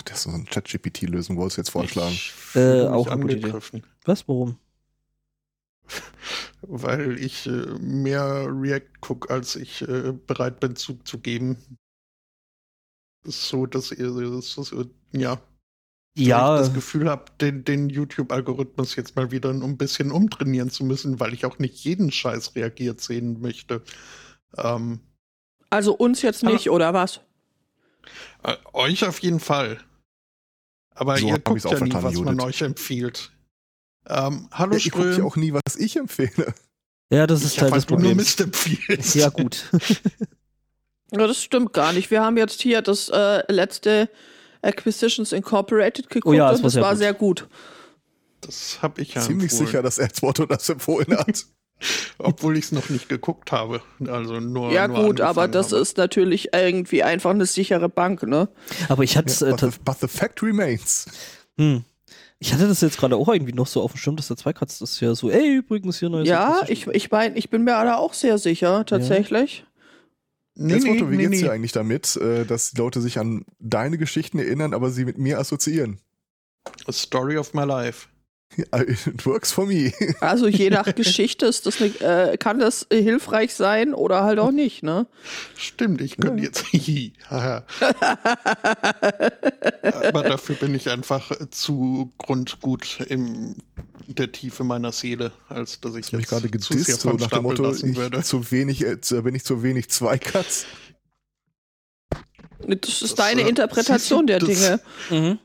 Ach, das ist so eine Chat-GPT-Lösung, wolltest du jetzt vorschlagen. Ich Äh, auch angegriffen, Was, warum? weil ich äh, mehr React gucke, als ich äh, bereit bin zuzugeben. Das ist so, dass ihr das ist, so, ja, ich Ja, das Gefühl habe, den, den YouTube-Algorithmus jetzt mal wieder ein bisschen umtrainieren zu müssen, weil ich auch nicht jeden Scheiß reagiert sehen möchte. Ähm, Also uns jetzt nicht, oder was? äh, euch auf jeden Fall. Aber So ihr guckt ja nie, was man Judith. euch empfiehlt. Ähm, hallo Ja, ich gucke ja Ström. auch nie, was ich empfehle. ja, das ist Ich Teil des halt nur Problems. Mist. Ja, gut. Ja, das stimmt gar nicht. Wir haben jetzt hier das äh, letzte Acquisitions Incorporated geguckt Oh ja, das und war das sehr war gut. sehr gut. Das habe ich ja Ziemlich empfohlen, sicher, dass Erzworto das empfohlen hat. Obwohl ich es noch nicht geguckt habe. Also nur. Ja, nur gut, aber das habe. ist natürlich irgendwie einfach eine sichere Bank, ne? Aber ich hatte Ja, äh, but, the, but the fact remains. hm. Ich hatte das jetzt gerade auch irgendwie noch so auf dem Schirm, dass der Zweikatz das ja so, ey, übrigens hier neues Ja, ich, ich meine, ich bin mir da auch sehr sicher, tatsächlich. Nee, Erzworto, nee, wie nee, geht's nee. dir eigentlich damit, äh, dass die Leute sich an deine Geschichten erinnern, aber sie mit mir assoziieren? A Story of my life. It works for me. Also je nach Geschichte ist das ne, äh, kann das äh, hilfreich sein oder halt auch nicht, ne? Stimmt, ich könnte Ja. jetzt. Aber dafür bin ich einfach zu grundgut in der Tiefe meiner Seele, als dass ich Ich mich jetzt gerade zu sehr gedisst, so nach dem Motto, lassen ich zu wenig, äh, bin ich zu wenig Zweikatz. Das ist Das, deine äh, Interpretation der das- Dinge. Mhm.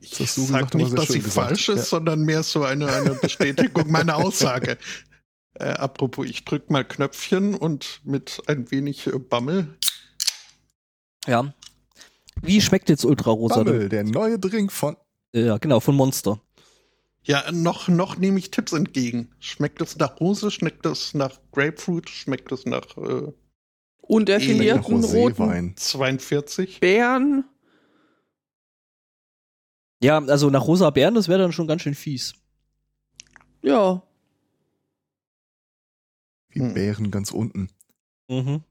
Ich Das hast du sag gesagt, aber nicht, dass sie gesagt. falsch ist, Ja. sondern mehr so eine, eine Bestätigung meiner Aussage. Äh, apropos, ich drück mal Knöpfchen und mit ein wenig äh, Bammel. Ja. Wie schmeckt jetzt Ultra Rosa? Bammel, der neue Drink von. Ja, genau, von Monster. Ja, noch, noch nehme ich Tipps entgegen. Schmeckt es nach Rose? Schmeckt es nach Grapefruit? Schmeckt es nach äh, Undefinierten Ähnlich roten Roséwein. 42? Beeren. Ja, also nach Rosa Bären, das wäre dann schon ganz schön fies. Ja. Wie Hm. Bären ganz unten. Mhm.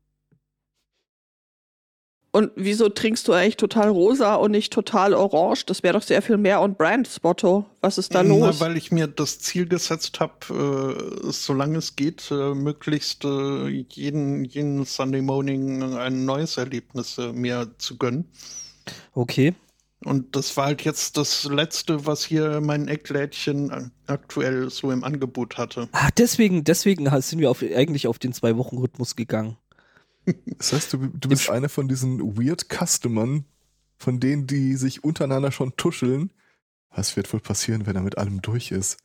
Und wieso trinkst du eigentlich total rosa und nicht total orange? Das wäre doch sehr viel mehr on brand, Spotto. Was ist da Na, los? weil ich mir das Ziel gesetzt habe, äh, solange es geht, äh, möglichst äh, jeden, jeden Sunday Morning ein neues Erlebnis äh, mir zu gönnen. Okay. Und das war halt jetzt das Letzte, was hier mein Ecklädchen äh, aktuell so im Angebot hatte. Ah, deswegen, deswegen sind wir auf, eigentlich auf den Zwei-Wochen-Rhythmus gegangen. Das heißt, du, du bist einer von diesen weird Customern, von denen, die sich untereinander schon tuscheln. Was wird wohl passieren, wenn er mit allem durch ist?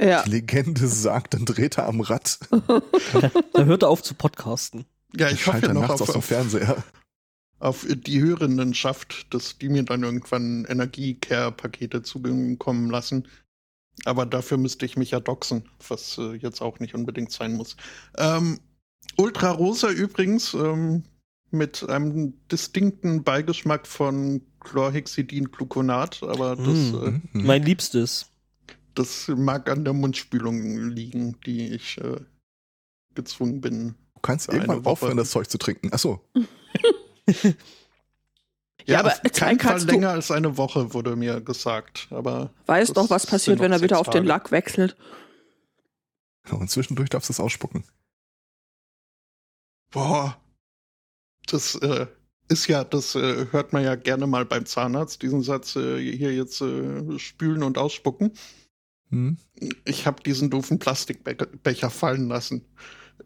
ja. Die Legende sagt, dann dreht er am Rad. Da hört er auf zu podcasten. Ja, ich hoffe Schaltet ja noch nachts auf, aus dem auf, Fernseher. Auf die Hörendenschaft, dass die mir dann irgendwann Energiecare-Pakete zukommen lassen. Aber dafür müsste ich mich ja doxen, was äh, jetzt auch nicht unbedingt sein muss. Ähm, Ultra Rosa übrigens ähm, mit einem distinkten Beigeschmack von Chlorhexidin-Gluconat, aber das, Mm. äh, Mhm. Mein Liebstes. das mag an der Mundspülung liegen, die ich äh, gezwungen bin. Du kannst irgendwann aufhören, das Zeug zu trinken. Achso, Ja, aber auf keinen Fall länger als eine Woche wurde mir gesagt. Aber Weiß doch, was passiert, wenn er wieder auf den Tage. Lack wechselt. und zwischendurch darfst du es ausspucken. Boah, das äh, ist ja, das äh, hört man ja gerne mal beim Zahnarzt, diesen Satz äh, hier jetzt äh, spülen und ausspucken. Hm? Ich habe diesen doofen Plastikbecher fallen lassen.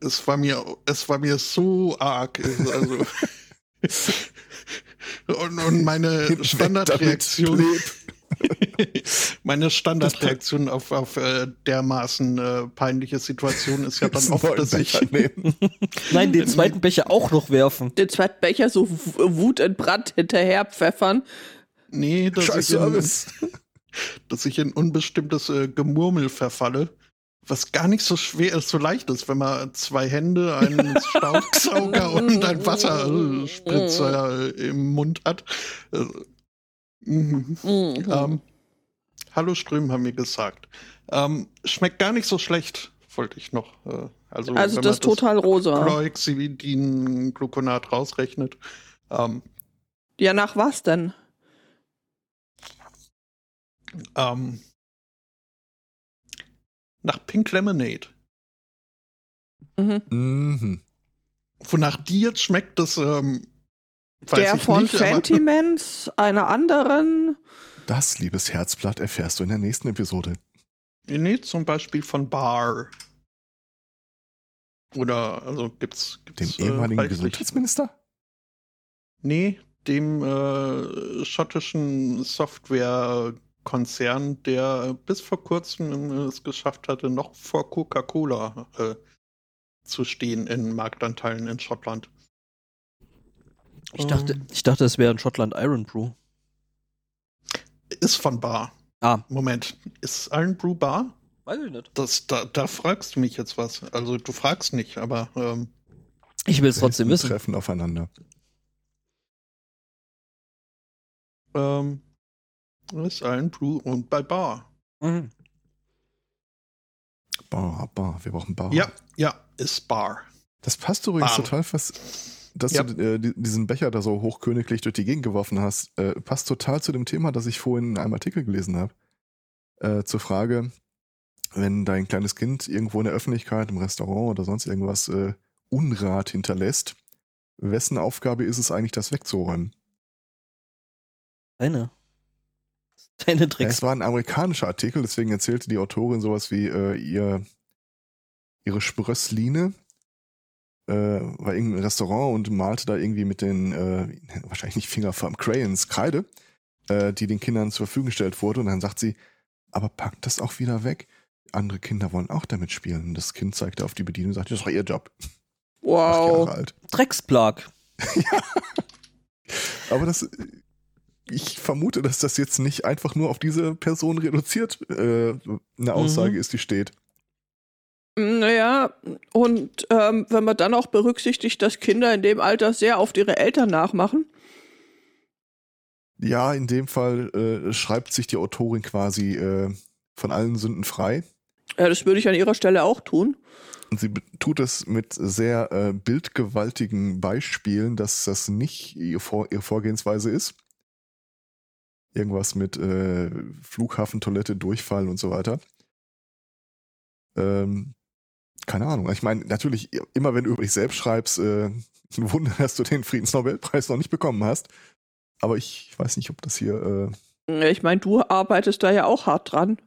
Es war mir, es war mir so arg. Also, und, und meine Standardreaktion. Meine Standardreaktion auf, auf äh, dermaßen äh, peinliche Situation ist ja dann oft, dass ich. Nein, den zweiten Becher auch noch werfen. Den zweiten Becher so wutentbrannt hinterher pfeffern. nee, dass Scheiß ich, in, dass ich in unbestimmtes äh, Gemurmel verfalle, was gar nicht so schwer ist, so leicht ist, wenn man zwei Hände, einen Staubsauger und ein Wasserspritzer äh, im Mund hat. Äh, mhm. Mhm. Ähm, Hallo Ström haben mir gesagt. Ähm, schmeckt gar nicht so schlecht, wollte ich noch. Äh, also, also das man total rosa. Chlorhexidin-Gluconat rausrechnet. Ähm, Ja, nach was denn? Ähm, nach Pink Lemonade. Mhm. Mhm. Wonach die jetzt schmeckt, das ähm, weiß Der ich von nicht. aber- Sentiments, einer anderen. Das, liebes Herzblatt, erfährst du in der nächsten Episode. Nee, zum Beispiel von Bar. Oder, also gibt's. Dem gibt's ehemaligen Gesundheitsminister? Nee, dem äh, schottischen Softwarekonzern, der bis vor kurzem äh, es geschafft hatte, noch vor Coca-Cola äh, zu stehen in Marktanteilen in Schottland. Ich dachte, ich dachte, es wäre in Schottland Iron Brew. Ist von Bar. Ah, Moment, ist Iron Brew Bar? weiß ich nicht. Das, da, da fragst du mich jetzt was. Also du fragst nicht, aber ähm, Ich will es trotzdem wissen. Treffen aufeinander. ähm, ist Iron Brew und bei Bar. Mhm. Bar, Bar, wir brauchen Bar. Ja, ja, ist Bar. Das passt übrigens Bar. total fast, dass Ja. du äh, di- diesen Becher da so hochköniglich durch die Gegend geworfen hast. Äh, passt total zu dem Thema, das ich vorhin in einem Artikel gelesen habe. Äh, zur Frage, wenn dein kleines Kind irgendwo in der Öffentlichkeit, im Restaurant oder sonst irgendwas äh, Unrat hinterlässt, wessen Aufgabe ist es eigentlich, das wegzuräumen? Deine. Deine Ja, Tricks. es war ein amerikanischer Artikel, deswegen erzählte die Autorin sowas wie äh, ihr, ihre Sprössline äh, war irgendein Restaurant und malte da irgendwie mit den, äh, wahrscheinlich nicht Fingerfarben, Crayons, Kreide, äh, die den Kindern zur Verfügung gestellt wurde. Und dann sagt sie, aber packt das auch wieder weg. Andere Kinder wollen auch damit spielen. Und das Kind zeigte auf die Bedienung und sagte, das ist doch ihr Job. Wow. Drecksplag. Aber das, äh, ich vermute, dass das jetzt nicht einfach nur auf diese Person reduziert äh, eine Aussage Mhm. ist, die steht. Naja, und ähm, wenn man dann auch berücksichtigt, dass Kinder in dem Alter sehr oft ihre Eltern nachmachen. Ja, in dem Fall äh, schreibt sich die Autorin quasi äh, von allen Sünden frei. Ja, das würde ich an ihrer Stelle auch tun. Und sie tut es mit sehr äh, bildgewaltigen Beispielen, dass das nicht ihr Vor ihre Vorgehensweise ist. Irgendwas mit äh, Flughafentoilette, Durchfall und so weiter. Ähm, keine Ahnung. Ich meine, natürlich, immer wenn du über dich selbst schreibst, äh, ein Wunder, dass du den Friedensnobelpreis noch nicht bekommen hast. Aber ich weiß nicht, ob das hier. Äh, Ich meine, du arbeitest da ja auch hart dran.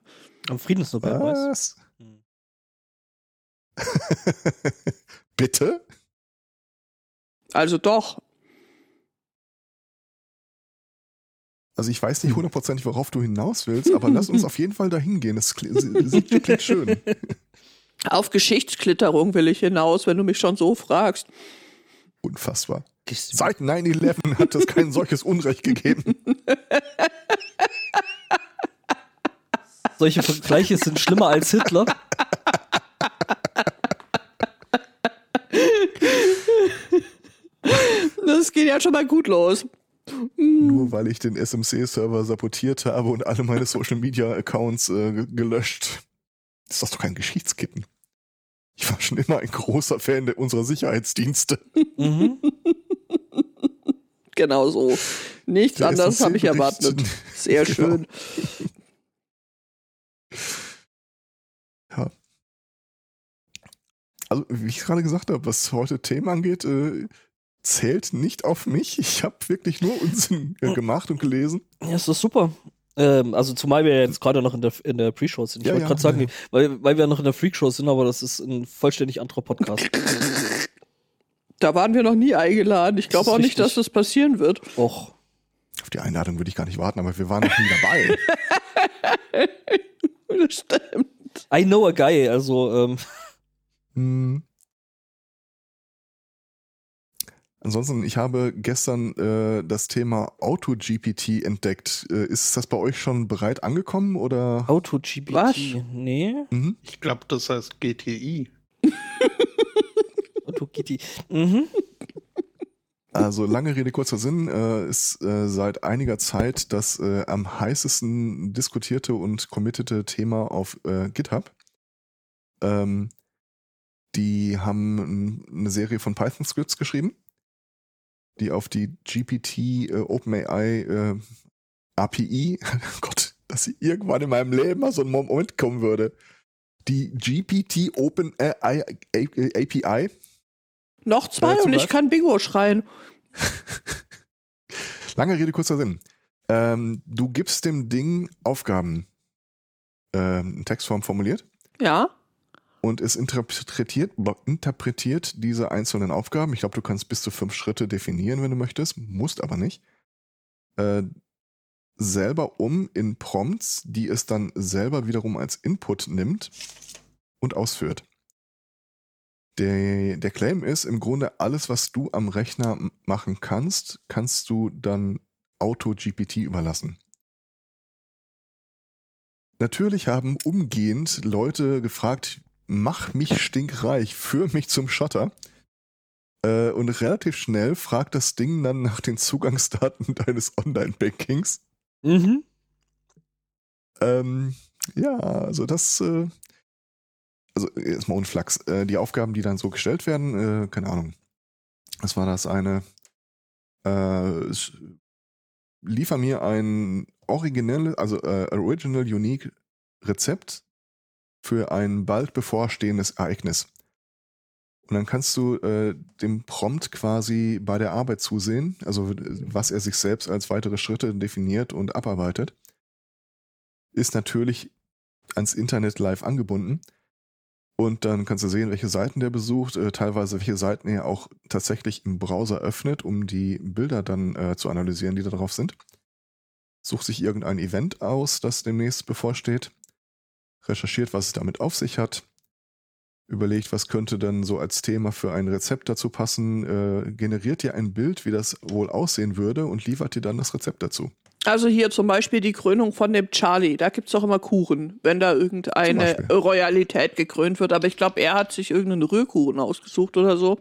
Am Friedensnobelpreis. was? Hm. Bitte? Also doch. Also ich weiß nicht hundertprozentig, worauf du hinaus willst, aber lass uns auf jeden Fall dahin gehen. Das klingt, klingt schön. Auf Geschichtsklitterung will ich hinaus, wenn du mich schon so fragst. Unfassbar. Seit 9-11 hat es kein solches Unrecht gegeben. Solche Vergleiche sind schlimmer als Hitler. Das geht ja schon mal gut los. Nur weil ich den SMC-Server sabotiert habe und alle meine Social-Media-Accounts äh, ge- gelöscht. Ist das doch kein Geschichtskitten. Ich war schon immer ein großer Fan der, unserer Sicherheitsdienste. Mhm. Genau so. Nichts Der anderes habe ich erwartet. Sehr Genau. schön. Ja. Also, wie ich gerade gesagt habe, was heute Themen angeht, äh, zählt nicht auf mich. Ich habe wirklich nur Unsinn äh, gemacht und gelesen. Ja, ist doch super. Ähm, also zumal wir jetzt gerade noch in der, in der Pre-Show sind. Ich Ja, wollte ja, gerade sagen, ja. weil, weil wir noch in der Freak-Show sind, aber das ist ein vollständig anderer Podcast. Da waren wir noch nie eingeladen. Ich Das glaube auch nicht, richtig. dass das passieren wird. Och. Auf die Einladung würde ich gar nicht warten, aber wir waren noch nie dabei. Das stimmt. I know a guy, also ähm, Hm. Ansonsten, ich habe gestern äh, das Thema AutoGPT entdeckt. Äh, ist das bei euch schon bereit angekommen oder? AutoGPT. Was? Nee, Mhm. Ich glaube, das heißt GTI. AutoGPT. Mhm. Also lange Rede, kurzer Sinn, äh, ist äh, seit einiger Zeit das äh, am heißesten diskutierte und committete Thema auf äh, GitHub. Ähm, die haben n- eine Serie von Python-Scripts geschrieben, die auf die GPT äh, OpenAI äh, API, Gott, dass irgendwann in meinem Leben mal so ein Moment kommen würde. Die GPT Open AI, API. Noch zwei und ich kann Bingo schreien. Lange Rede, kurzer Sinn. Ähm, du gibst dem Ding Aufgaben ähm, in Textform formuliert Ja. Und es interpretiert, interpretiert diese einzelnen Aufgaben. Ich glaube, du kannst bis zu fünf Schritte definieren, wenn du möchtest, musst aber nicht. Äh, selber um in Prompts, die es dann selber wiederum als Input nimmt und ausführt. Der, der Claim ist im Grunde alles, was du am Rechner machen kannst, kannst du dann Auto-GPT überlassen. Natürlich haben umgehend Leute gefragt, mach mich stinkreich, führ mich zum Schotter. Äh, und relativ schnell fragt das Ding dann nach den Zugangsdaten deines Online-Bankings. Mhm. Ähm, ja, also das, äh, also erstmal Unflachs. Äh, die Aufgaben, die dann so gestellt werden, äh, keine Ahnung. Was war das eine? Äh, liefer mir ein originelles, also äh, original unique Rezept für ein bald bevorstehendes Ereignis. Und dann kannst du äh, dem Prompt quasi bei der Arbeit zusehen, also äh, was er sich selbst als weitere Schritte definiert und abarbeitet. Ist natürlich ans Internet live angebunden. Und dann kannst du sehen, welche Seiten der besucht, äh, teilweise welche Seiten er auch tatsächlich im Browser öffnet, um die Bilder dann äh, zu analysieren, die da drauf sind. Sucht sich irgendein Event aus, das demnächst bevorsteht, recherchiert, was es damit auf sich hat, überlegt, was könnte dann so als Thema für ein Rezept dazu passen, äh, generiert dir ein Bild, wie das wohl aussehen würde und liefert dir dann das Rezept dazu. Also hier zum Beispiel die Krönung von dem Charlie. Da gibt's doch immer Kuchen, wenn da irgendeine. Royalität gekrönt wird. Aber ich glaube, er hat sich irgendeinen Rührkuchen ausgesucht oder so.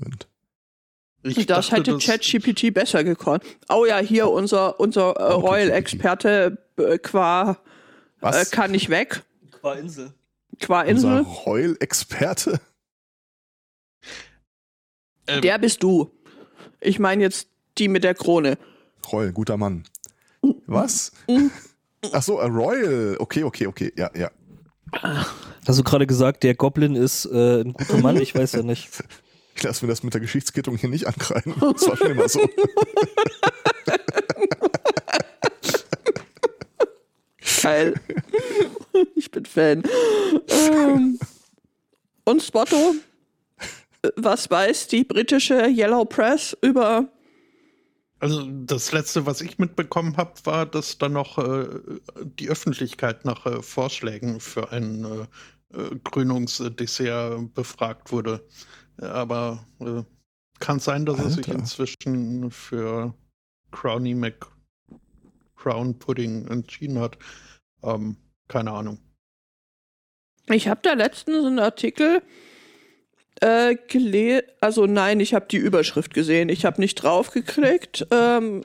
Und Ich das dachte, hätte ChatGPT besser gekonnt. Oh ja, hier unser, unser äh. Royal-Experte äh, qua äh, was? kann nicht weg. Qua Insel. Qua Unser Insel. Royal-Experte? ähm, Der bist du. Ich meine jetzt die mit der Krone. Royal, guter Mann. Was? Ach so, a Royal. Okay, okay, okay. Ja, ja. Hast du gerade gesagt, der Goblin ist äh, ein guter Mann? Ich weiß ja nicht. Ich lasse mir das mit der Geschichtskittung hier nicht ankreiden. Das war schon immer so. Geil. ich bin Fan. Ähm, und Spotto, was weiß die britische Yellow Press über Also das letzte, was ich mitbekommen habe, war, dass dann noch äh, die Öffentlichkeit nach äh, Vorschlägen für ein äh, äh, Krönungsdessert befragt wurde. Aber äh, kann sein, dass es sich Alter. inzwischen für Crowny Mac Crown Pudding entschieden hat. Ähm, keine Ahnung. Ich habe da letztens einen Artikel äh, gelesen, also nein, ich habe die Überschrift gesehen, ich habe nicht draufgeklickt, ähm,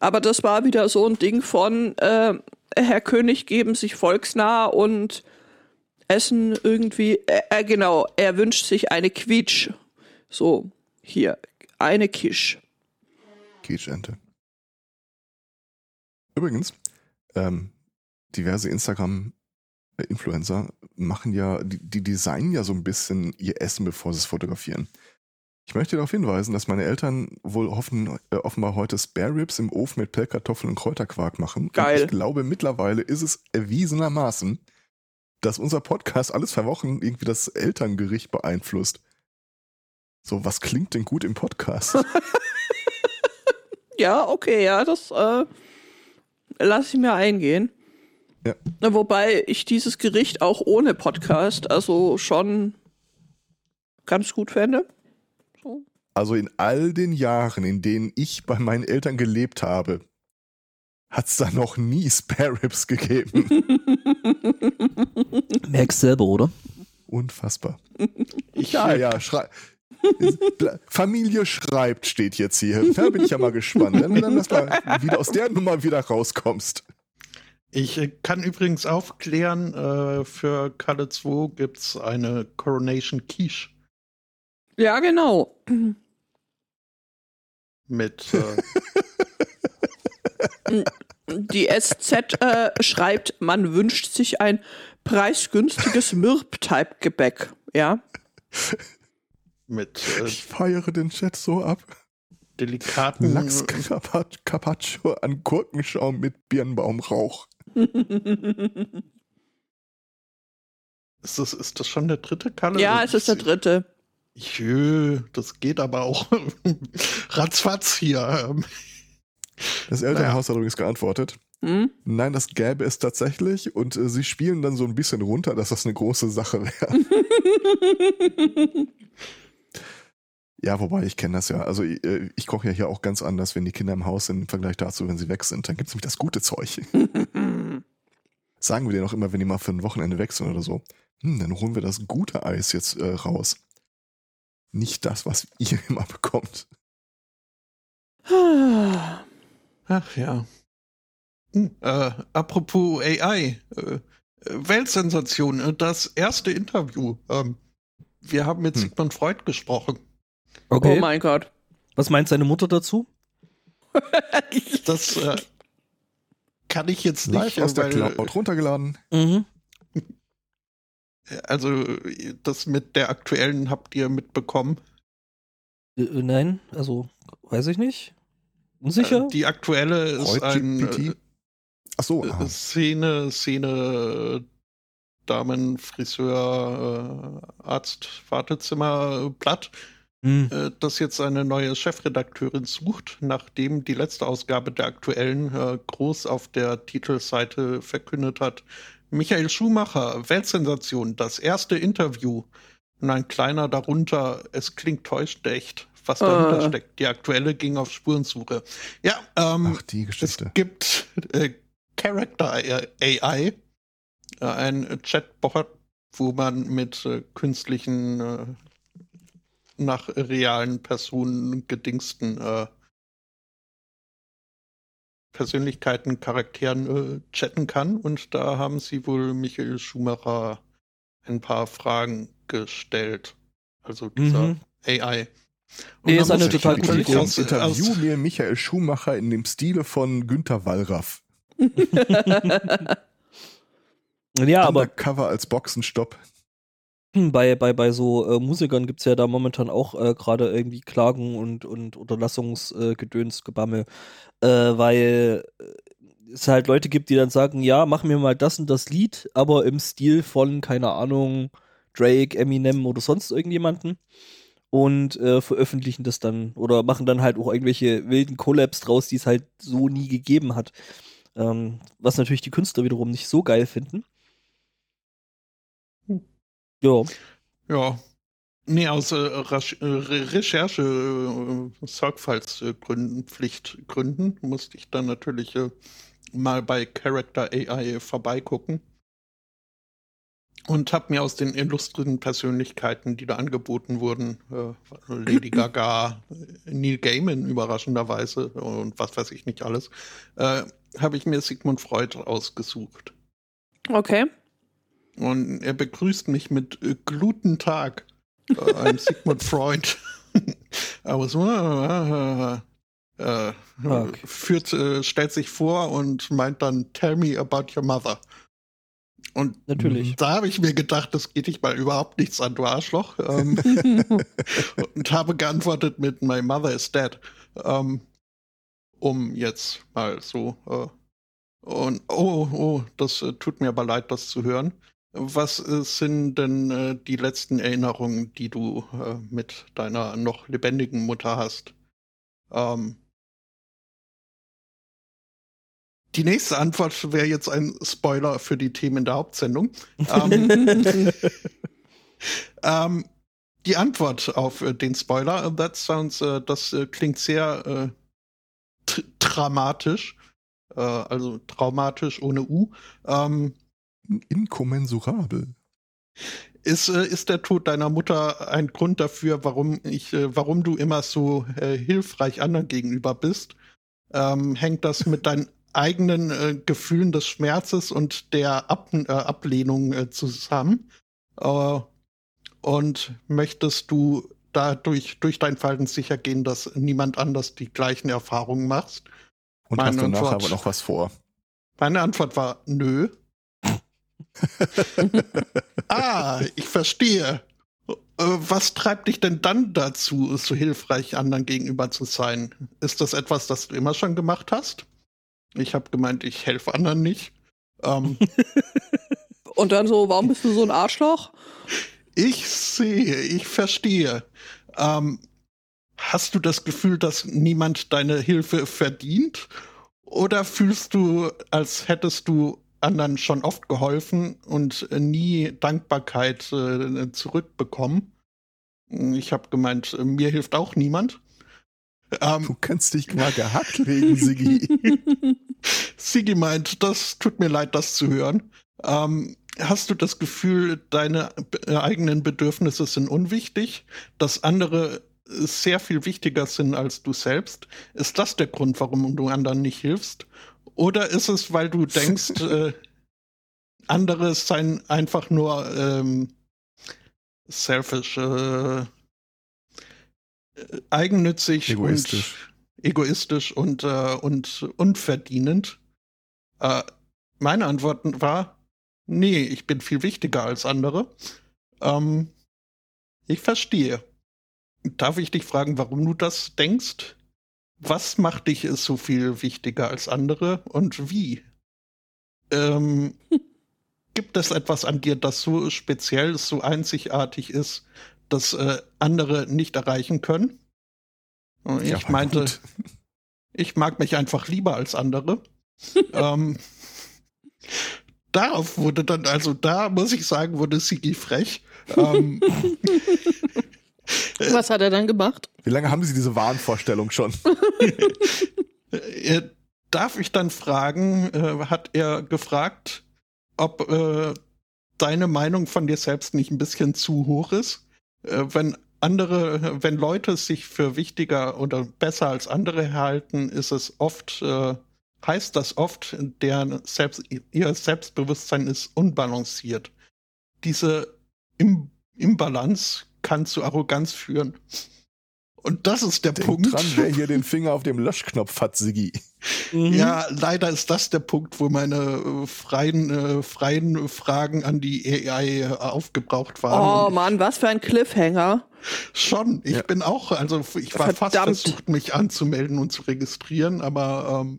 aber das war wieder so ein Ding von äh, Herr König geben sich volksnah und essen irgendwie, äh, äh, genau, er wünscht sich eine Quietsch. So, hier, eine Kisch. Quietschente. Übrigens, ähm, diverse Instagram-Influencer machen ja, die, die designen ja so ein bisschen ihr Essen, bevor sie es fotografieren. Ich möchte darauf hinweisen, dass meine Eltern wohl hoffen, äh, offenbar heute Spare Ribs im Ofen mit Pellkartoffeln und Kräuterquark machen. Geil. Und ich glaube, mittlerweile ist es erwiesenermaßen, dass unser Podcast alles zwei Wochen irgendwie das Elterngericht beeinflusst. So, was klingt denn gut im Podcast? Ja, okay, ja, das äh, lasse ich mir eingehen. Ja. Na, Wobei ich dieses Gericht auch ohne Podcast also schon ganz gut fände. So. Also in all den Jahren, in denen ich bei meinen Eltern gelebt habe, hat es da noch nie Spare Ribs gegeben. Merkst selber, oder? Unfassbar. Ich, Ja, ja, schrei Familie schreibt steht jetzt hier. Da bin ich ja mal gespannt, wenn du dann das mal wieder aus der Nummer wieder rauskommst. Ich kann übrigens aufklären, äh, für Kalle 2 gibt es eine Coronation Quiche Ja, genau. mit äh, Die SZ äh, schreibt, man wünscht sich ein preisgünstiges Mürb-Type-Gebäck. Ja. Mit äh, Ich feiere den Chat so ab. delikaten Lachs Carpaccio an Gurkenschaum mit Birnbaumrauch. Ist das, ist das schon der dritte Kalle? ja, es ist der dritte. Jö, das geht aber auch ratzfatz hier. Das Elternhaus hat übrigens geantwortet. Hm? Nein, das gäbe es tatsächlich und äh, sie spielen dann so ein bisschen runter, dass das eine große Sache wäre. ja, wobei ich kenne das ja. Also äh, ich koche ja hier auch ganz anders, wenn die Kinder im Haus sind im Vergleich dazu, wenn sie weg sind. Dann gibt es nämlich das gute Zeug. Sagen wir denen auch immer, wenn die mal für ein Wochenende weg sind oder so. Hm, dann holen wir das gute Eis jetzt äh, raus. Nicht das, was ihr immer bekommt. Ach ja. Hm, äh, apropos AI, äh, Weltsensation, äh, das erste Interview. Ähm, wir haben mit Hm. Sigmund Freud gesprochen. Okay. Oh mein Gott. Was meint seine Mutter dazu? Das äh, kann ich jetzt nicht, Live aus der weil, Cloud runtergeladen. Mhm. also das mit der aktuellen habt ihr mitbekommen. Äh, äh, nein, also weiß ich nicht. Unsicher? Äh, die aktuelle ist Freud ein GPT. äh, Ach so, äh, ah. Szene, Szene, äh, Damen, Friseur, äh, Arzt, Wartezimmer, äh, Blatt, Hm. äh, das jetzt eine neue Chefredakteurin sucht, nachdem die letzte Ausgabe der aktuellen äh, groß auf der Titelseite verkündet hat, Michael Schumacher, Weltsensation, das erste Interview. Und ein kleiner darunter, es klingt täuscht echt, was dahinter Ah. steckt. Die aktuelle ging auf Spurensuche. Ja, ähm, Ach, die es Geschichte. gibt äh, Character AI, äh, ein Chatbot, wo man mit äh, künstlichen, äh, nach realen Personen gedingsten äh, Persönlichkeiten, Charakteren äh, chatten kann. Und da haben sie wohl Michael Schumacher ein paar Fragen gestellt. Also dieser Mhm. AI. Nee, da ist eine total gute Idee. aus- Interview aus- mir Michael Schumacher in dem Stile von Günter Wallraff. ja, aber Cover als Boxenstopp. Hm, Bei, bei, bei so äh, Musikern gibt's ja da momentan auch äh, gerade irgendwie Klagen und, und Unterlassungsgedöns, äh, äh, weil äh, es halt Leute gibt, die dann sagen, ja, mach mir mal das und das Lied, aber im Stil von, keine Ahnung, Drake, Eminem oder sonst irgendjemanden und äh, veröffentlichen das dann oder machen dann halt auch irgendwelche wilden Collabs draus, die es halt so nie gegeben hat. Ähm, was natürlich die Künstler wiederum nicht so geil finden. Ja. Ja. Nee, aus äh, äh, Re Recherche, äh, Sorgfaltsgründen, Pflichtgründen musste ich dann natürlich äh, mal bei Character AI vorbeigucken. Und habe mir aus den illustren Persönlichkeiten, die da angeboten wurden, äh, Lady Gaga, Neil Gaiman überraschenderweise und was weiß ich nicht alles, äh, habe ich mir Sigmund Freud ausgesucht. Okay. Und er begrüßt mich mit äh, Gluten Tag. Äh, I'm Sigmund Freud. Aber so, äh, äh, Tag. führt, äh, stellt sich vor und meint dann, tell me about your mother. Und Natürlich. da habe ich mir gedacht, das geht dich mal überhaupt nichts an, du Arschloch. Ähm, und habe geantwortet mit My mother is dead. Ähm, um jetzt mal so. Äh, und oh, oh, das äh, tut mir aber leid, das zu hören. Was äh, sind denn äh, die letzten Erinnerungen, die du äh, mit deiner noch lebendigen Mutter hast? Ähm, die nächste Antwort wäre jetzt ein Spoiler für die Themen der Hauptsendung. Ähm, ähm, die Antwort auf äh, den Spoiler, äh, that sounds, äh, das klingt sehr dramatisch, also traumatisch ohne U. Ähm, Inkommensurabel. ist, äh, ist der Tod deiner Mutter ein Grund dafür, warum ich, äh, warum du immer so äh, hilfreich anderen gegenüber bist? Ähm, hängt das mit deinen eigenen äh, Gefühlen des Schmerzes und der Ab äh, Ablehnung äh, zusammen? Und möchtest du dadurch durch dein Verhalten sicher gehen, dass niemand anders die gleichen Erfahrungen macht? Und Meine hast du nachher Antwort. aber noch was vor? Meine Antwort war nö. ah, ich verstehe. Äh, Was treibt dich denn dann dazu, so hilfreich anderen gegenüber zu sein? Ist das etwas, das du immer schon gemacht hast? Ich habe gemeint, ich helfe anderen nicht. Ähm, Und dann so, warum bist du so ein Arschloch? ich sehe, ich verstehe. Ähm, hast du das Gefühl, dass niemand deine Hilfe verdient? Oder fühlst du, als hättest du anderen schon oft geholfen und äh, nie Dankbarkeit äh, zurückbekommen? Ich habe gemeint, äh, mir hilft auch niemand. Ähm, Du kannst dich mal gehackt legen, Sigi. Sigi meint, das tut mir leid, das zu hören. Ähm, hast du das Gefühl, deine äh, eigenen Bedürfnisse sind unwichtig, dass andere sehr viel wichtiger sind als du selbst? Ist das der Grund, warum du anderen nicht hilfst? Oder ist es, weil du denkst, äh, andere seien einfach nur ähm, selfish, äh, eigennützig Egoistisch. und egoistisch und, äh, und unverdienend? Äh, meine Antwort war, nee, ich bin viel wichtiger als andere. Ähm, ich verstehe. Darf ich dich fragen, warum du das denkst? Was macht dich so viel wichtiger als andere und wie? Ähm, gibt es etwas an dir, das so speziell, so einzigartig ist, das äh, andere nicht erreichen können? Und Ja, ich meinte, gut. ich mag mich einfach lieber als andere. ähm, darauf wurde dann, also da muss ich sagen, wurde Sigi frech. Ähm, Was hat er dann gemacht? Wie lange haben Sie diese Wahnvorstellung schon? äh, darf ich dann fragen, äh, hat er gefragt, ob äh, deine Meinung von dir selbst nicht ein bisschen zu hoch ist? Äh, wenn andere, wenn Leute sich für wichtiger oder besser als andere halten, ist es oft, äh, heißt das oft, deren Selbst, ihr Selbstbewusstsein ist unbalanciert. Diese Im Imbalance kann zu Arroganz führen. Und das ist der Denk Punkt. dran, wer hier den Finger auf dem Löschknopf hat, Sigi. Mhm. Ja, leider ist das der Punkt, wo meine äh, freien, äh, freien Fragen an die AI äh, aufgebraucht waren. Oh Mann, was für ein Cliffhanger. Schon, ich Ja. bin auch, also ich war fast Verdammt. versucht, mich anzumelden und zu registrieren, aber ähm,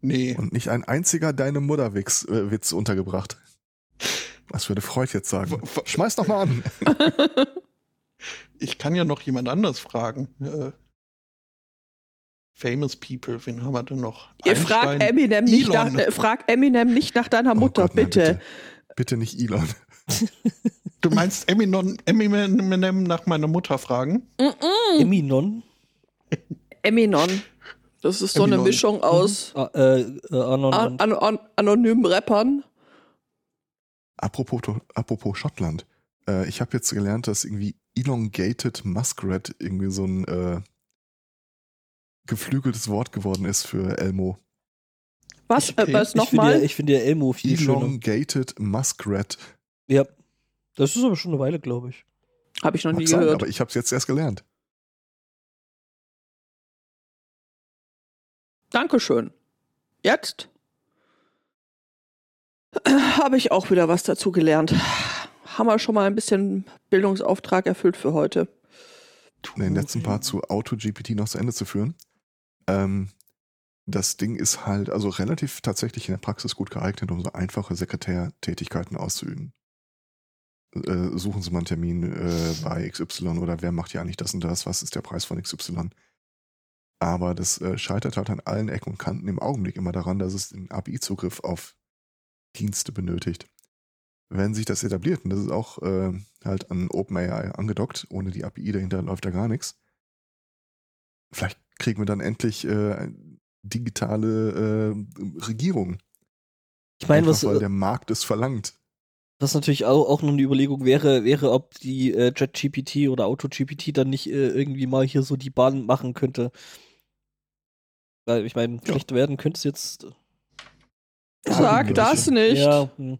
nee. Und nicht ein einziger deine Mutterwitz äh, untergebracht. Was würde Freud jetzt sagen? Schmeiß doch mal an. Ich kann ja noch jemand anders fragen. Äh, famous People, wen haben wir denn noch? Ihr fragt Eminem, nicht nach, äh, frag Eminem nicht nach deiner Oh Mutter, Gott, nein, bitte. bitte. Bitte nicht Elon. Du meinst Eminem, Eminem nach meiner Mutter fragen? Eminon. Eminon. Das ist so eine Eminon. Mischung aus Ah, äh, äh, Anon an, und an, an, anonymen Rappern. Apropos, apropos Schottland. Äh, ich habe jetzt gelernt, dass irgendwie Elongated Muskrat irgendwie so ein äh, geflügeltes Wort geworden ist für Elmo. Was? Okay. Äh, was ich finde ja, nochmal? ich finde ja Elmo viel schöner. Elongated Muskrat. Ja. Das ist aber schon eine Weile, glaube ich. Habe ich noch nie Mag sein, gehört. aber ich habe es jetzt erst gelernt. Dankeschön. Jetzt habe ich auch wieder was dazu gelernt. Haben wir schon mal ein bisschen Bildungsauftrag erfüllt für heute. den letzten Part zu AutoGPT noch zu Ende zu führen. Ähm, das Ding ist halt also relativ tatsächlich in der Praxis gut geeignet, um so einfache Sekretärtätigkeiten auszuüben. Äh, suchen Sie mal einen Termin äh, bei XY oder wer macht ja eigentlich das und das, was ist der Preis von XY. Aber das äh, scheitert halt an allen Ecken und Kanten im Augenblick immer daran, dass es den API-Zugriff auf Dienste benötigt. Wenn sich das etabliert, und das ist auch äh, halt an OpenAI angedockt, ohne die API dahinter läuft da gar nichts. Vielleicht kriegen wir dann endlich äh, digitale äh, Regierung. Ich meine, was, weil äh, der Markt es verlangt. was natürlich auch, auch noch eine Überlegung wäre, wäre, ob die äh, JetGPT oder AutoGPT dann nicht äh, irgendwie mal hier so die Bahn machen könnte. Weil ich meine, schlecht werden könnte es jetzt. Sag das nicht. Ja, hm.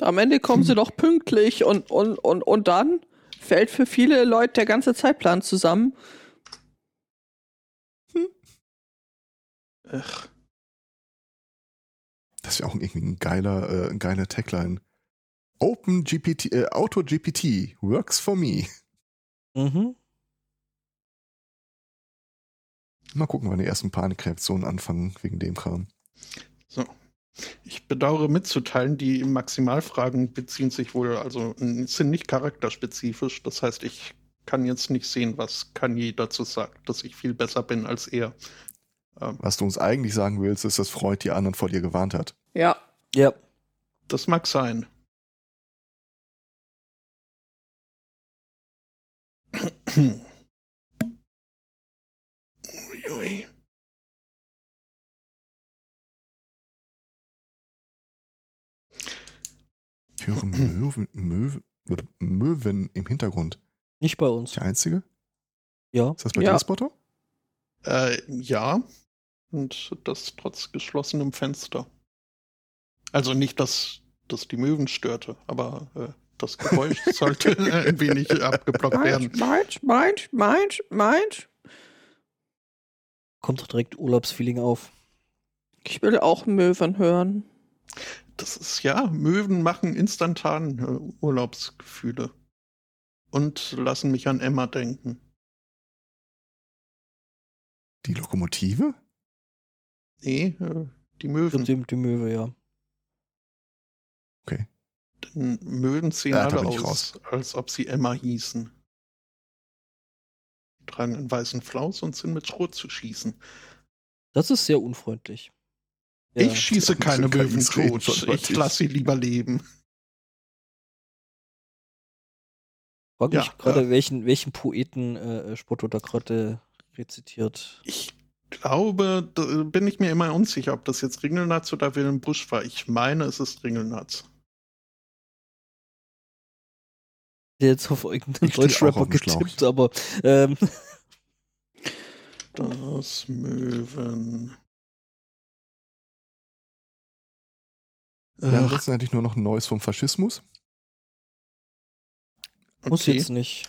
Am Ende kommen sie doch pünktlich und, und, und, und dann fällt für viele Leute der ganze Zeitplan zusammen. Ach, Das wäre auch irgendwie ein geiler, äh, ein geiler Tagline. Open GPT, äh, Auto GPT works for me. Mhm. Mal gucken, wann die ersten Panikreaktionen anfangen wegen dem Kram. so. Ich bedauere mitzuteilen, die Maximalfragen beziehen sich wohl, also sind nicht charakterspezifisch. Das heißt, ich kann jetzt nicht sehen, was Kanye dazu sagt, dass ich viel besser bin als er. Ähm, Was du uns eigentlich sagen willst, ist, dass Freud die anderen vor dir gewarnt hat. Ja. Ja. das mag sein. Ich höre Möwen, Möwen, Möwen im Hintergrund. Nicht bei uns. Der einzige? Ja. Ist das bei Ja. dir, Spotto? Äh, ja. Und das trotz geschlossenem Fenster. Also nicht, dass das die Möwen störte, aber äh, das Geräusch sollte ein wenig abgeblockt werden. Meins, meins, meins, meins, meins. Kommt doch direkt Urlaubsfeeling auf. Ich will auch Möwen hören. Das ist ja, Möwen machen instantan äh, Urlaubsgefühle. Und lassen mich an Emma denken. Die Lokomotive? Nee, äh, die Möwen. Die, die Möwe, ja. Denn Möwen sehen Ja, alle aus, als ob sie Emma hießen. Die tragen einen weißen Flaus und sind mit Schrot zu schießen. Das ist sehr unfreundlich. Ja. Ich schieße keine Möwen tot. Ich lasse sie lieber leben. frage mich ja, gerade, äh, welchen, welchen Poeten äh, Spotto da gerade rezitiert. Ich glaube, da bin ich mir immer unsicher, ob das jetzt Ringelnatz oder Wilhelm Busch war. Ich meine, es ist Ringelnatz. Der jetzt auf irgendeinen Deutschrapper getippt, aber ähm, Das Möwen. Ja, Ach, ansonsten hätte ich nur noch ein neues vom Faschismus. muss okay. jetzt nicht.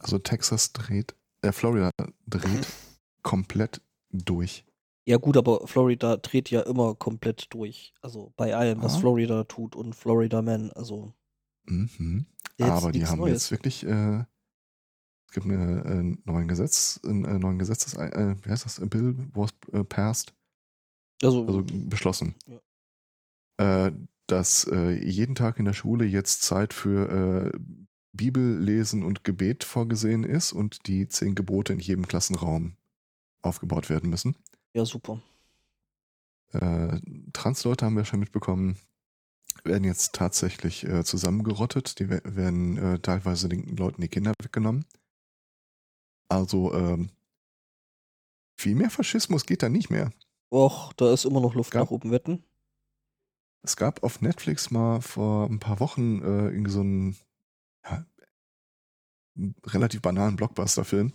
Also Texas dreht, äh, Florida dreht komplett durch. Ja gut, aber Florida dreht ja immer komplett durch. Also bei allem, was Ah. Florida tut und Florida Man. Also Mhm. Aber die haben Neues. jetzt wirklich, äh, es gibt eine, einen neuen Gesetz, einen äh, neuen Gesetzes, äh, wie heißt das, a Bill was äh, passed, Also, also beschlossen, äh, dass äh, jeden Tag in der Schule jetzt Zeit für äh, Bibellesen und Gebet vorgesehen ist und die zehn Gebote in jedem Klassenraum aufgebaut werden müssen. ja super. Äh, Transleute haben wir schon mitbekommen, werden jetzt tatsächlich äh, zusammengerottet. Die we- werden äh, teilweise den Leuten die Kinder weggenommen. Also ähm, viel mehr Faschismus geht da nicht mehr. Och, da ist immer noch Luft Gab- nach oben wetten. Es gab auf Netflix mal vor ein paar Wochen äh, irgendwie so einen ja, einen relativ banalen Blockbuster-Film,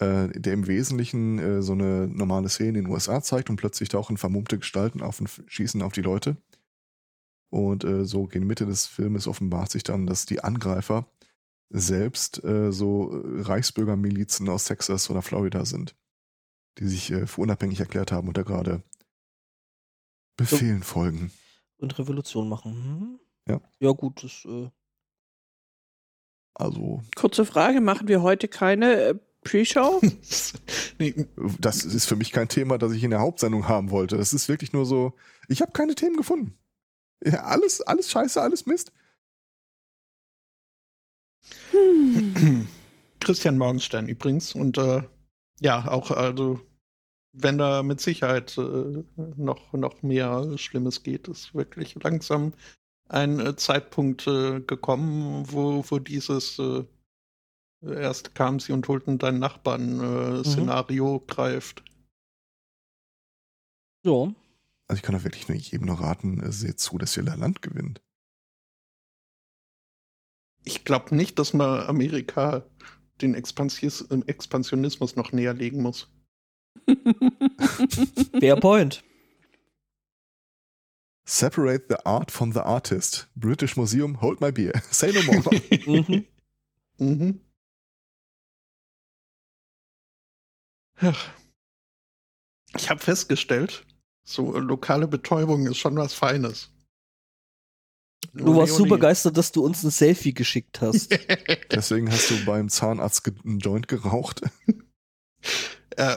äh, der im Wesentlichen äh, so eine normale Szene in den USA zeigt und plötzlich tauchen vermummte Gestalten auf und schießen auf die Leute. Und äh, so gegen Mitte des Filmes offenbart sich dann, dass die Angreifer selbst äh, so äh, Reichsbürgermilizen aus Texas oder Florida sind, die sich äh, für unabhängig erklärt haben und da gerade Befehlen folgen. Und Revolution machen. Hm? Ja. Ja gut, das äh, Also, Kurze Frage, machen wir heute keine äh, Pre-Show? nee, das ist für mich kein Thema, das ich in der Hauptsendung haben wollte. Das ist wirklich nur so, ich habe keine Themen gefunden. Ja, alles, alles scheiße, alles Mist. Hm. Christian Morgenstern übrigens. Und äh, ja, auch, also, wenn da mit Sicherheit äh, noch, noch mehr Schlimmes geht, ist wirklich langsam ein äh, Zeitpunkt äh, gekommen, wo, wo dieses äh, erst kamen sie und holten deinen Nachbarn äh, Szenario greift. ja. Also ich kann da wirklich nur jedem nur raten, äh, seht zu, dass ihr da Land gewinnt. Ich glaube nicht, dass man Amerika den Expansionismus noch näher legen muss. Fair Point. Separate the art from the artist. British Museum, hold my beer. Say no more. Mhm. mhm. Ach. Ich habe festgestellt, so äh, lokale Betäubung ist schon was Feines. Du warst so begeistert, dass du uns ein Selfie geschickt hast. Deswegen hast du beim Zahnarzt einen Joint geraucht. Äh,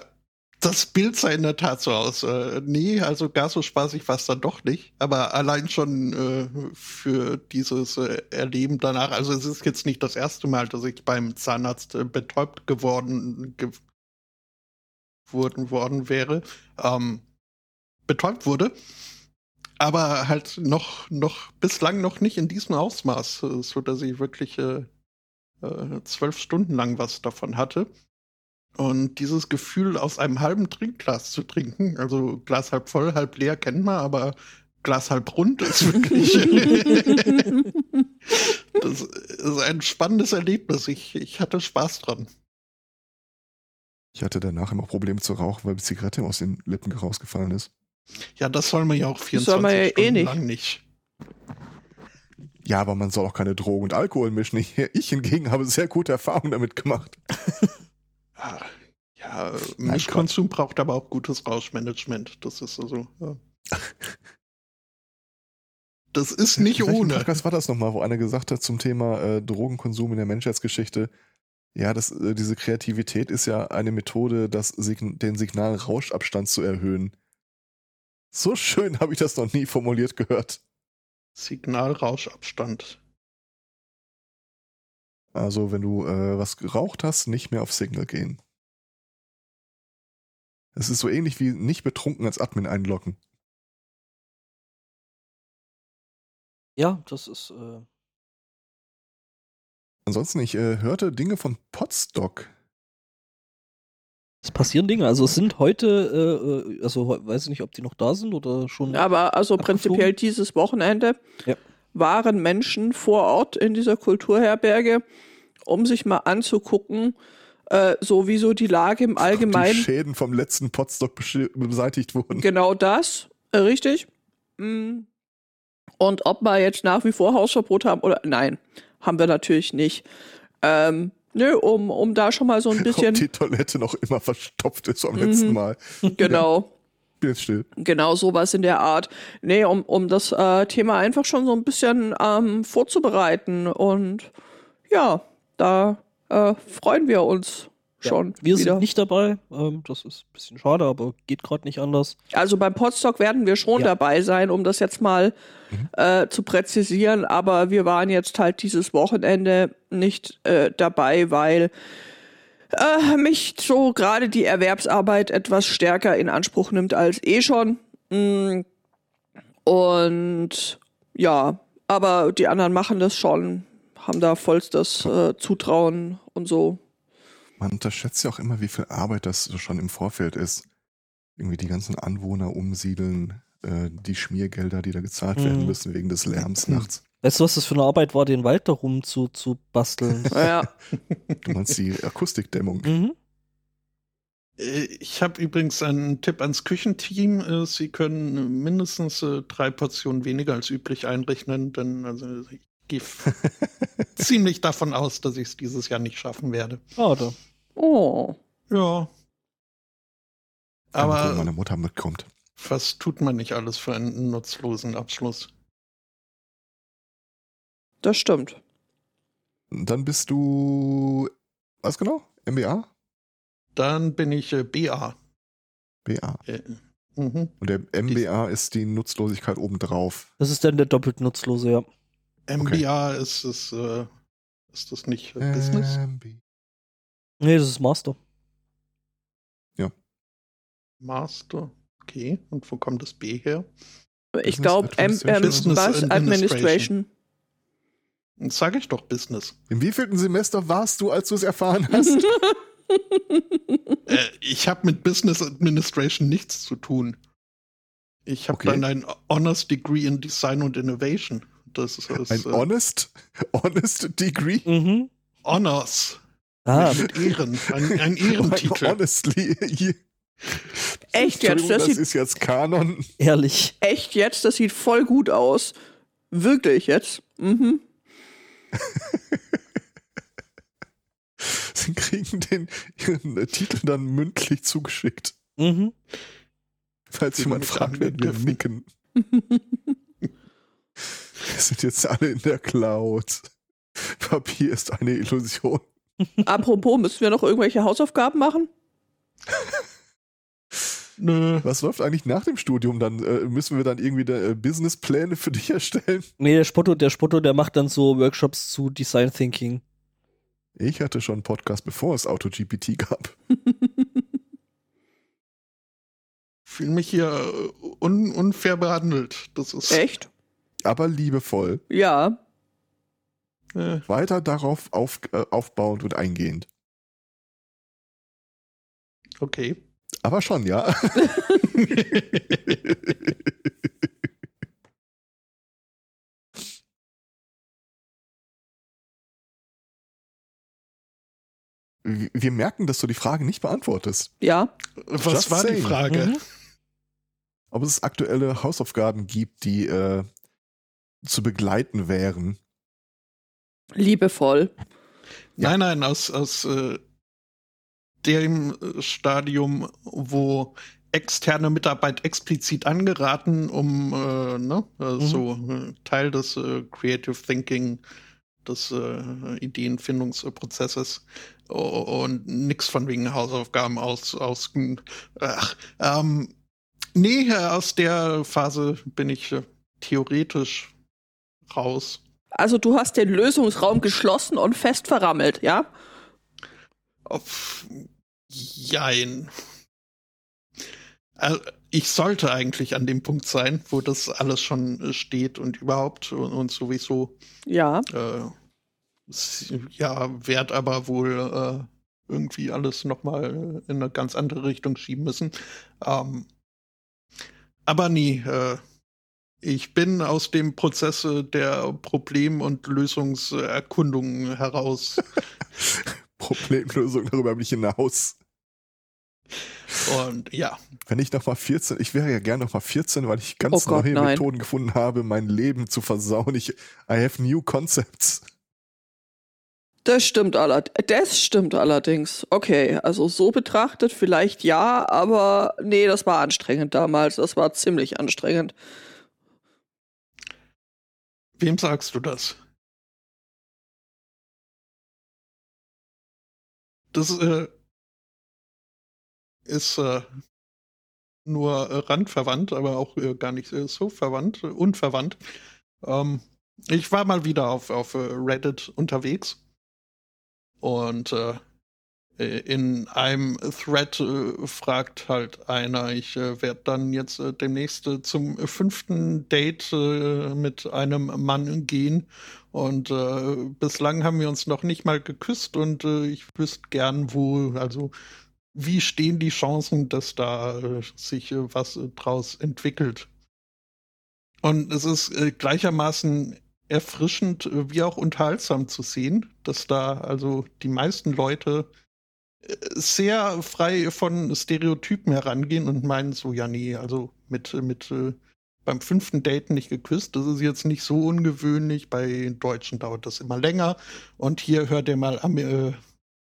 das Bild sah in der Tat so aus. Äh, nee, also gar so spaßig war es dann doch nicht. Aber allein schon äh, für dieses äh, Erleben danach, also es ist jetzt nicht das erste Mal, dass ich beim Zahnarzt äh, betäubt geworden ge worden, worden wäre, ähm, betäubt wurde. Aber halt noch, noch bislang noch nicht in diesem Ausmaß, äh, so dass ich wirklich äh, äh, zwölf Stunden lang was davon hatte. Und dieses Gefühl, aus einem halben Trinkglas zu trinken, also Glas halb voll, halb leer kennt man, aber Glas halb rund ist wirklich. das ist ein spannendes Erlebnis. Ich, ich hatte Spaß dran. Ich hatte danach immer Probleme zu rauchen, weil die Zigarette aus den Lippen rausgefallen ist. Ja, das soll man ja auch 24 soll man ja eh Stunden nicht. lang nicht. Ja, aber man soll auch keine Drogen und Alkohol mischen. Ich, ich hingegen habe sehr gute Erfahrungen damit gemacht. Ah, Ja, Nein, Mischkonsum braucht aber auch gutes Rauschmanagement. Das ist also. Ja. Das ist nicht ohne. Podcast war das nochmal, wo einer gesagt hat zum Thema äh, Drogenkonsum in der Menschheitsgeschichte? Ja, das, äh, diese Kreativität ist ja eine Methode, das Sign den Signalrauschabstand zu erhöhen. So schön habe ich das noch nie formuliert gehört. Signalrauschabstand. Also, wenn du äh, was geraucht hast, nicht mehr auf Signal gehen. Es ist so ähnlich wie nicht betrunken als Admin einloggen. ja, das ist. Äh, Ansonsten, ich äh, hörte Dinge von Podstock. Es passieren Dinge. Also es sind heute, äh, äh, also weiß ich nicht, ob die noch da sind oder schon. Aber also Abgeflogen? prinzipiell dieses Wochenende Ja. waren Menschen vor Ort in dieser Kulturherberge, um sich mal anzugucken, äh, so wie so die Lage im Die Allgemeinen. Schäden vom letzten Podstock besch- beseitigt wurden. Genau das, äh, richtig. Mm. Und ob wir jetzt nach wie vor Hausverbot haben oder nein, haben wir natürlich nicht. Ähm, nö, um, um da schon mal so ein Ob bisschen, die Toilette noch immer verstopft ist vom Mhm. letzten Mal. genau. Bin jetzt still. Genau sowas in der Art. Nee, um, um das äh, Thema einfach schon so ein bisschen ähm, vorzubereiten. Und ja, da äh, freuen wir uns schon wir wieder. sind nicht dabei. Ähm, das ist ein bisschen schade, aber geht gerade nicht anders. Also beim Podstock werden wir schon Ja. dabei sein, um das jetzt mal äh, zu präzisieren. Aber wir waren jetzt halt dieses Wochenende nicht äh, dabei, weil äh, mich so gerade die Erwerbsarbeit etwas stärker in Anspruch nimmt als eh schon. Mm. Und ja, aber die anderen machen das schon, haben da vollstes äh, Zutrauen und so. Man unterschätzt ja auch immer, wie viel Arbeit das schon im Vorfeld ist. Irgendwie die ganzen Anwohner umsiedeln, äh, die Schmiergelder, die da gezahlt werden Mhm. müssen wegen des Lärms nachts. Weißt du, was das für eine Arbeit war, den Wald darum zu, zu basteln? Ja. Du meinst die Akustikdämmung. mhm. Äh, Ich habe übrigens einen Tipp ans Küchenteam. Äh, Sie können mindestens äh, drei Portionen weniger als üblich einrechnen, denn also ich gehe ziemlich davon aus, dass ich es dieses Jahr nicht schaffen werde. Schade. Oh. Ja. Wenn Aber meine Mutter mitkommt. was tut man nicht alles für einen nutzlosen Abschluss? Das stimmt. Dann bist du. Was genau? MBA? Dann bin ich äh, BA. BA. Äh, mhm. Und der MBA ist die Nutzlosigkeit obendrauf. Das ist dann der doppelt nutzlose, ja. MBA ist es, äh, ist das nicht äh, Business? Nee, das ist Master. Master. Okay. Und wo kommt das B her? Ich glaube, ähm, ähm, Administration. Business Administration. Das sage ich doch Business. Im wievielten Semester warst du, als du es erfahren hast? Äh, ich habe mit Business Administration nichts zu tun. Ich habe Okay. dann ein Honors Degree in Design und Innovation. Das ist, ist Ein äh, honest, honest Degree? Mhm. Honors. Ah, Mit Ehren. Ein, ein Ehrentitel. Honestly. Echt jetzt? Das Das, sieht- ist jetzt Kanon. ehrlich. Echt jetzt? Das sieht voll gut aus. Wirklich jetzt? Mhm. Sie kriegen den ihren Titel dann mündlich zugeschickt. Mhm. Falls Den jemand fragt, werden wir nicken. Wir sind jetzt alle in der Cloud. Papier ist eine Illusion. Apropos, müssen wir noch irgendwelche Hausaufgaben machen? Nö. Was läuft eigentlich nach dem Studium? Dann äh, müssen wir dann irgendwie da, äh, Businesspläne für dich erstellen. Nee, der Spotto, der Spotto, der macht dann so Workshops zu Design Thinking. Ich hatte schon einen Podcast, bevor es AutoGPT gab. Fühle mich hier äh, un unfair behandelt. Das ist. Echt? Aber liebevoll. Ja. Äh, Weiter darauf auf, äh, aufbauend und eingehend. okay. Aber schon, ja. Wir merken, dass du die Frage nicht beantwortest. Ja. Was Just war die saying. Frage? Mhm. Ob es aktuelle Hausaufgaben gibt, die äh, zu begleiten wären. Liebevoll. Nein, nein, aus, aus äh, dem äh, Stadium, wo externe Mitarbeit explizit angeraten, um äh, ne, äh, so äh, Teil des äh, Creative Thinking, des äh, Ideenfindungsprozesses und nix von wegen Hausaufgaben aus, aus ach, ähm, nee, aus der Phase bin ich äh, theoretisch raus. Also du hast den Lösungsraum geschlossen und fest verrammelt, ja? Auf Jein. Also, ich sollte eigentlich an dem Punkt sein, wo das alles schon äh, steht und überhaupt und, und sowieso. Ja. Äh, ja, werd aber wohl äh, irgendwie alles nochmal in eine ganz andere Richtung schieben müssen. Ähm, aber nie. Äh, ich bin aus dem Prozess der Problem- und Lösungserkundung heraus. Problemlösung darüber bin ich hinaus. und ja, Wenn ich noch mal 14, ich wäre ja gerne noch mal 14, weil ich ganz Oh Gott, neue nein. Methoden gefunden habe, mein Leben zu versauen. Ich, I have new concepts. Das stimmt allerdings. Das stimmt allerdings. Okay, also so betrachtet vielleicht ja, aber nee, das war anstrengend damals. Das war ziemlich anstrengend. Wem sagst du das? Das äh, ist äh, nur äh, randverwandt, aber auch äh, gar nicht äh, so verwandt, unverwandt. Ähm, ich war mal wieder auf, auf äh, Reddit unterwegs und in einem Thread äh, fragt halt einer, ich äh, werde dann jetzt äh, demnächst äh, zum fünften Date äh, mit einem Mann gehen und äh, bislang haben wir uns noch nicht mal geküsst und äh, ich wüsste gern, wo, also wie stehen die Chancen, dass da äh, sich äh, was äh, draus entwickelt. Und es ist äh, gleichermaßen erfrischend äh, wie auch unterhaltsam zu sehen, dass da also die meisten Leute äh, sehr frei von Stereotypen herangehen und meinen so, ja, nee, also mit, mit äh, beim fünften Date nicht geküsst, das ist jetzt nicht so ungewöhnlich. Bei Deutschen dauert das immer länger. Und hier hört ihr mal am, äh,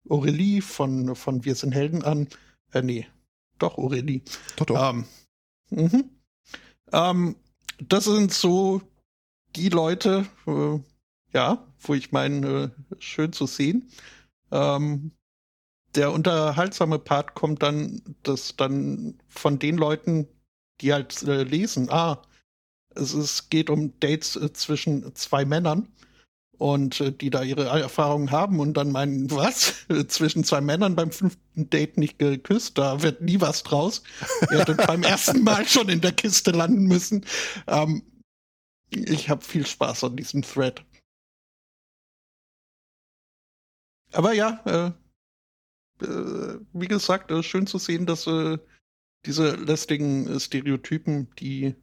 Aurelie von, von Wir sind Helden an. Äh, nee, doch, Aurelie. Doch, doch. Ähm, mhm. ähm, das sind so die Leute, äh, ja, wo ich meine, äh, schön zu sehen. Ähm, der unterhaltsame Part kommt dann, dass dann von den Leuten, die halt äh, lesen, ah, es ist, geht um Dates äh, zwischen zwei Männern und äh, die da ihre Erfahrungen haben und dann meinen, was? Zwischen zwei Männern beim fünften Date nicht geküsst, da wird nie was draus. Ihr hättet beim ersten Mal schon in der Kiste landen müssen. Ähm, ich habe viel Spaß an diesem Thread. Aber ja, äh, wie gesagt, äh, schön zu sehen, dass äh, diese lästigen äh, Stereotypen, die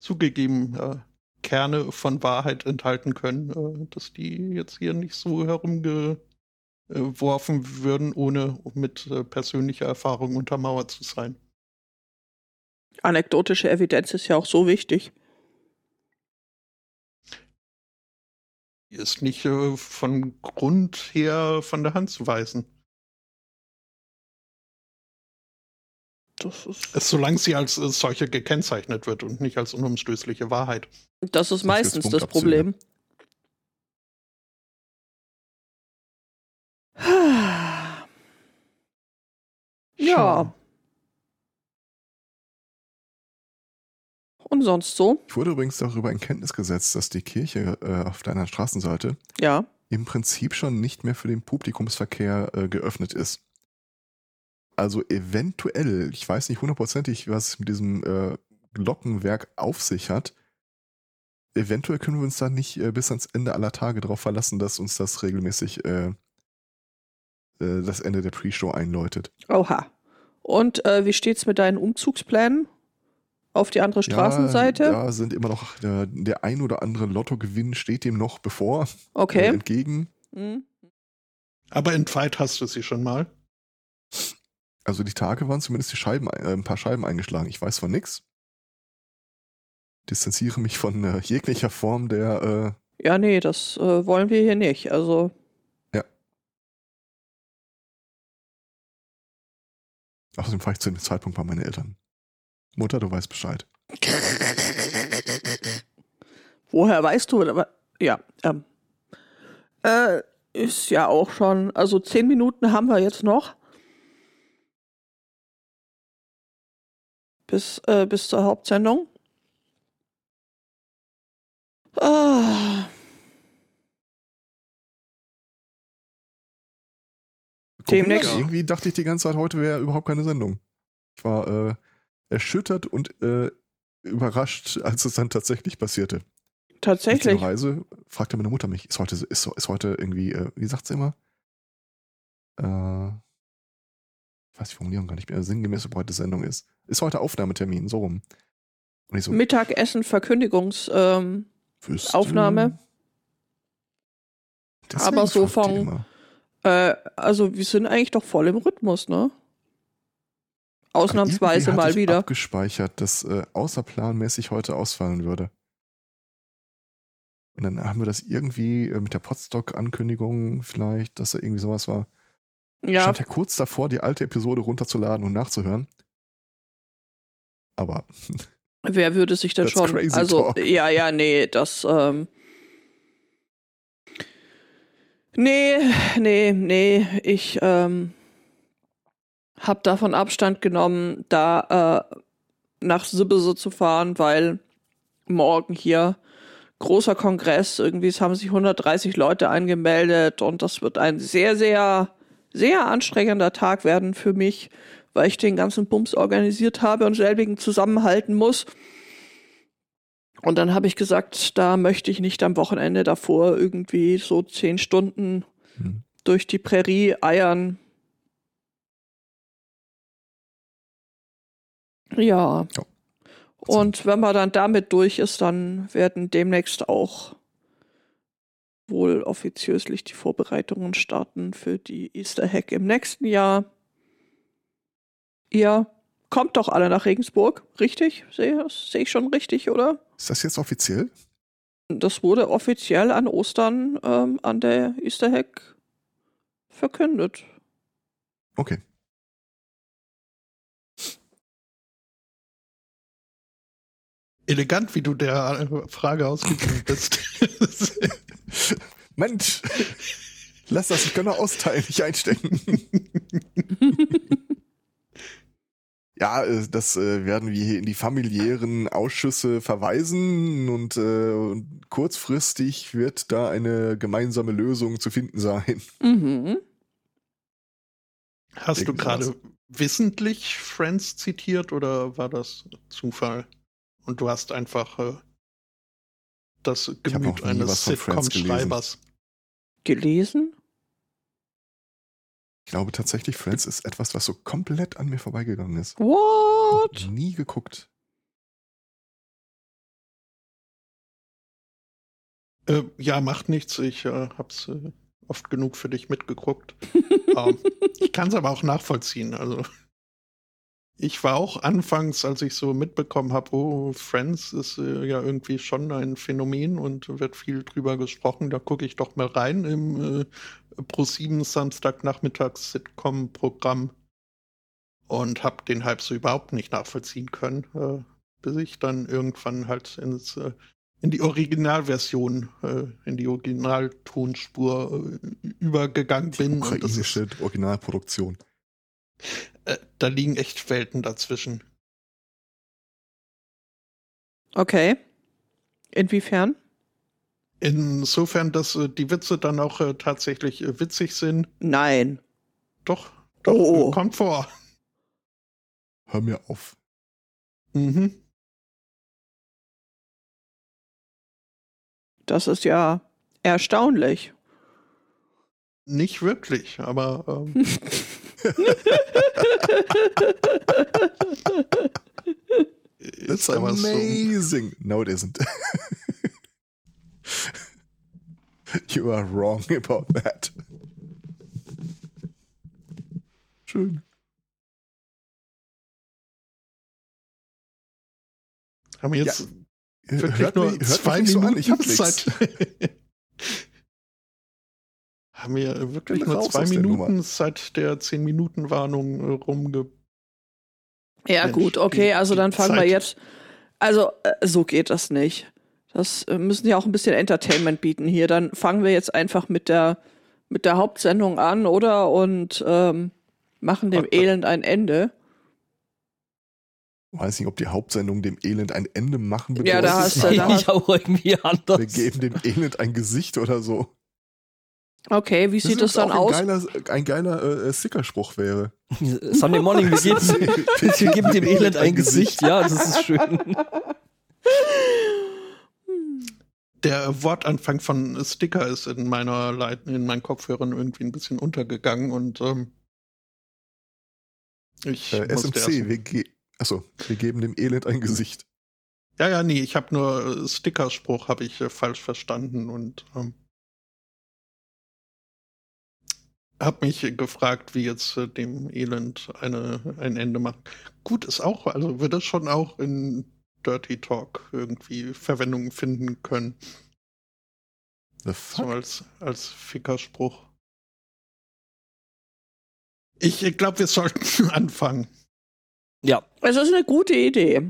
zugegeben äh, Kerne von Wahrheit enthalten können, äh, dass die jetzt hier nicht so herumgeworfen würden, ohne mit äh, persönlicher Erfahrung untermauert zu sein. Anekdotische Evidenz ist ja auch so wichtig. Ist nicht äh, von Grund her von der Hand zu weisen. Das ist, Es- Solange sie als äh, solche gekennzeichnet wird und nicht als unumstößliche Wahrheit. das ist meistens das Punktabzüge. Problem. Ja. Und sonst so? Ich wurde übrigens darüber in Kenntnis gesetzt, dass die Kirche äh, auf deiner Straßenseite Ja. im Prinzip schon nicht mehr für den Publikumsverkehr äh, geöffnet ist. Also eventuell, ich weiß nicht hundertprozentig, was es mit diesem äh, Glockenwerk auf sich hat. Eventuell können wir uns da nicht äh, bis ans Ende aller Tage darauf verlassen, dass uns das regelmäßig äh, äh, das Ende der Pre-Show einläutet. Oha. Und äh, wie steht's mit deinen Umzugsplänen? Auf die andere Straßenseite? Ja, da sind immer noch der, der ein oder andere Lottogewinn steht dem noch bevor, äh, Okay. entgegen. Hm. Aber entweiht hast du sie schon mal. Also die Tage waren zumindest die Scheiben, äh, ein paar Scheiben eingeschlagen. Ich weiß von nix. Distanziere mich von äh, jeglicher Form der. Äh, Ja, nee, das äh, wollen wir hier nicht. Also, außerdem fahre ich zu dem Zeitpunkt bei meinen Eltern. Mutter, du weißt Bescheid. woher weißt du? Aber, ja, ähm, äh, ist ja auch schon, also zehn Minuten haben wir jetzt noch. Bis, äh, bis zur Hauptsendung. Ah, Demnächst- Irgendwie dachte ich die ganze Zeit, heute wäre überhaupt keine Sendung. Ich war äh, erschüttert und äh, überrascht, als es dann tatsächlich passierte. tatsächlich. Witzigerweise fragte meine Mutter mich, ist heute, ist, ist heute irgendwie, äh, wie sagt sie immer? Äh, ich weiß die Formulierung gar nicht mehr, sinngemäß, ob heute Sendung ist. Ist heute Aufnahmetermin, so rum. Und ich so, Mittagessen, Verkündigungs, ähm, wüsste- Aufnahme. Deswegen aber so von- äh, also wir sind eigentlich doch voll im Rhythmus, ne? Ausnahmsweise mal ich wieder. abgespeichert, dass äh, außerplanmäßig heute ausfallen würde. Und dann haben wir das irgendwie äh, mit der Podstock-Ankündigung vielleicht, dass da irgendwie sowas war. Ja, Stand ja kurz davor, die alte Episode runterzuladen und nachzuhören. Aber wer würde sich denn schon. Also, talk. ja, ja, nee, das, ähm. Nee, nee, nee, ich, ähm, hab davon Abstand genommen, da äh, nach Sibbese zu fahren, weil morgen hier großer Kongress, irgendwie es haben sich 130 Leute angemeldet und das wird ein sehr, sehr, sehr anstrengender Tag werden für mich, weil ich den ganzen Bums organisiert habe und selbigen zusammenhalten muss. Und dann habe ich gesagt, da möchte ich nicht am Wochenende davor irgendwie so zehn Stunden hm, durch die Prärie eiern. Ja. Ja. Und wenn man dann damit durch ist, dann werden demnächst auch wohl offiziöslich die Vorbereitungen starten für die Easter Hack im nächsten Jahr. Ihr kommt doch alle nach Regensburg, richtig? Sehe seh ich schon richtig, oder? ist das jetzt offiziell? Das wurde offiziell an Ostern ähm, an der Easter Hack verkündet. Okay. Elegant, wie du der Frage ausgegangen bist. Mensch! Lass das, ich kann nur austeilen, nicht einstecken. Ja, äh, das äh, werden wir hier in die familiären Ausschüsse verweisen und, äh, und kurzfristig wird da eine gemeinsame Lösung zu finden sein. mhm. Hast du gerade wissentlich Friends zitiert oder war das Zufall? Und du hast einfach äh, das Gemüt eines was von Friends Sitcom-Schreibers. Gelesen? Ich glaube tatsächlich, Friends ist etwas, was so komplett an mir vorbeigegangen ist. What? Nie geguckt. Äh, ja, macht nichts. Ich äh, hab's äh, oft genug für dich mitgeguckt. ähm, ich kann es aber auch nachvollziehen. Also Ich war auch anfangs, als ich so mitbekommen habe, oh, Friends ist äh, ja irgendwie schon ein Phänomen und wird viel drüber gesprochen. Da gucke ich doch mal rein im äh, Pro7 Samstagnachmittags-Sitcom-Programm und habe den Hype so überhaupt nicht nachvollziehen können, äh, bis ich dann irgendwann halt ins, äh, in die Originalversion, äh, in die Originaltonspur äh, übergegangen bin. Das ist, Ukrainische Originalproduktion. Äh, da liegen echt Welten dazwischen. Okay. Inwiefern? Insofern, dass äh, die Witze dann auch äh, tatsächlich äh, witzig sind. Nein. Doch, doch, Oh. äh, kommt vor. Hör mir auf. Mhm. Das ist ja erstaunlich. Nicht wirklich, aber ähm, That's amazing. No, it isn't. you are wrong about that. Schön. Haben wir jetzt Hört wirklich mich- hört mich so an, ich hab. Haben wir wirklich nur zwei Minuten seit der 10-Minuten-Warnung äh, rumge. Ja, Mensch, gut, okay, die- also dann fangen wir Zeit. jetzt. Also, äh, so geht das nicht. Das äh, müssen ja auch ein bisschen Entertainment bieten hier. Dann fangen wir jetzt einfach mit der, mit der Hauptsendung an, oder? Und ähm, machen dem Warte. Elend ein Ende. Weiß nicht, ob die Hauptsendung dem Elend ein Ende machen Ja, da bedeutet. hast du- ich auch irgendwie Wir anders. geben dem Elend ein Gesicht oder so. Okay, wie Das sieht das dann auch aus? Ein geiler, ein geiler äh, Stickerspruch wäre. Sunday Morning, wir geben, wir geben dem Elend ein Gesicht. Ja, das ist schön. Der Wortanfang von Sticker ist in meiner Leit in meinen Kopfhörern irgendwie ein bisschen untergegangen und ähm, ich Äh, SMC, wir, ge achso, wir geben dem Elend ein Gesicht. Ja, ja, nee, ich habe nur äh, Stickerspruch habe ich äh, falsch verstanden und ähm, habe mich gefragt, wie jetzt äh, dem Elend eine ein Ende machen. Gut ist auch, also würde es schon auch in Dirty Talk irgendwie Verwendung finden können, The so fuck? als als Fickerspruch. Ich glaube, wir sollten anfangen. Ja, Es ist eine gute Idee.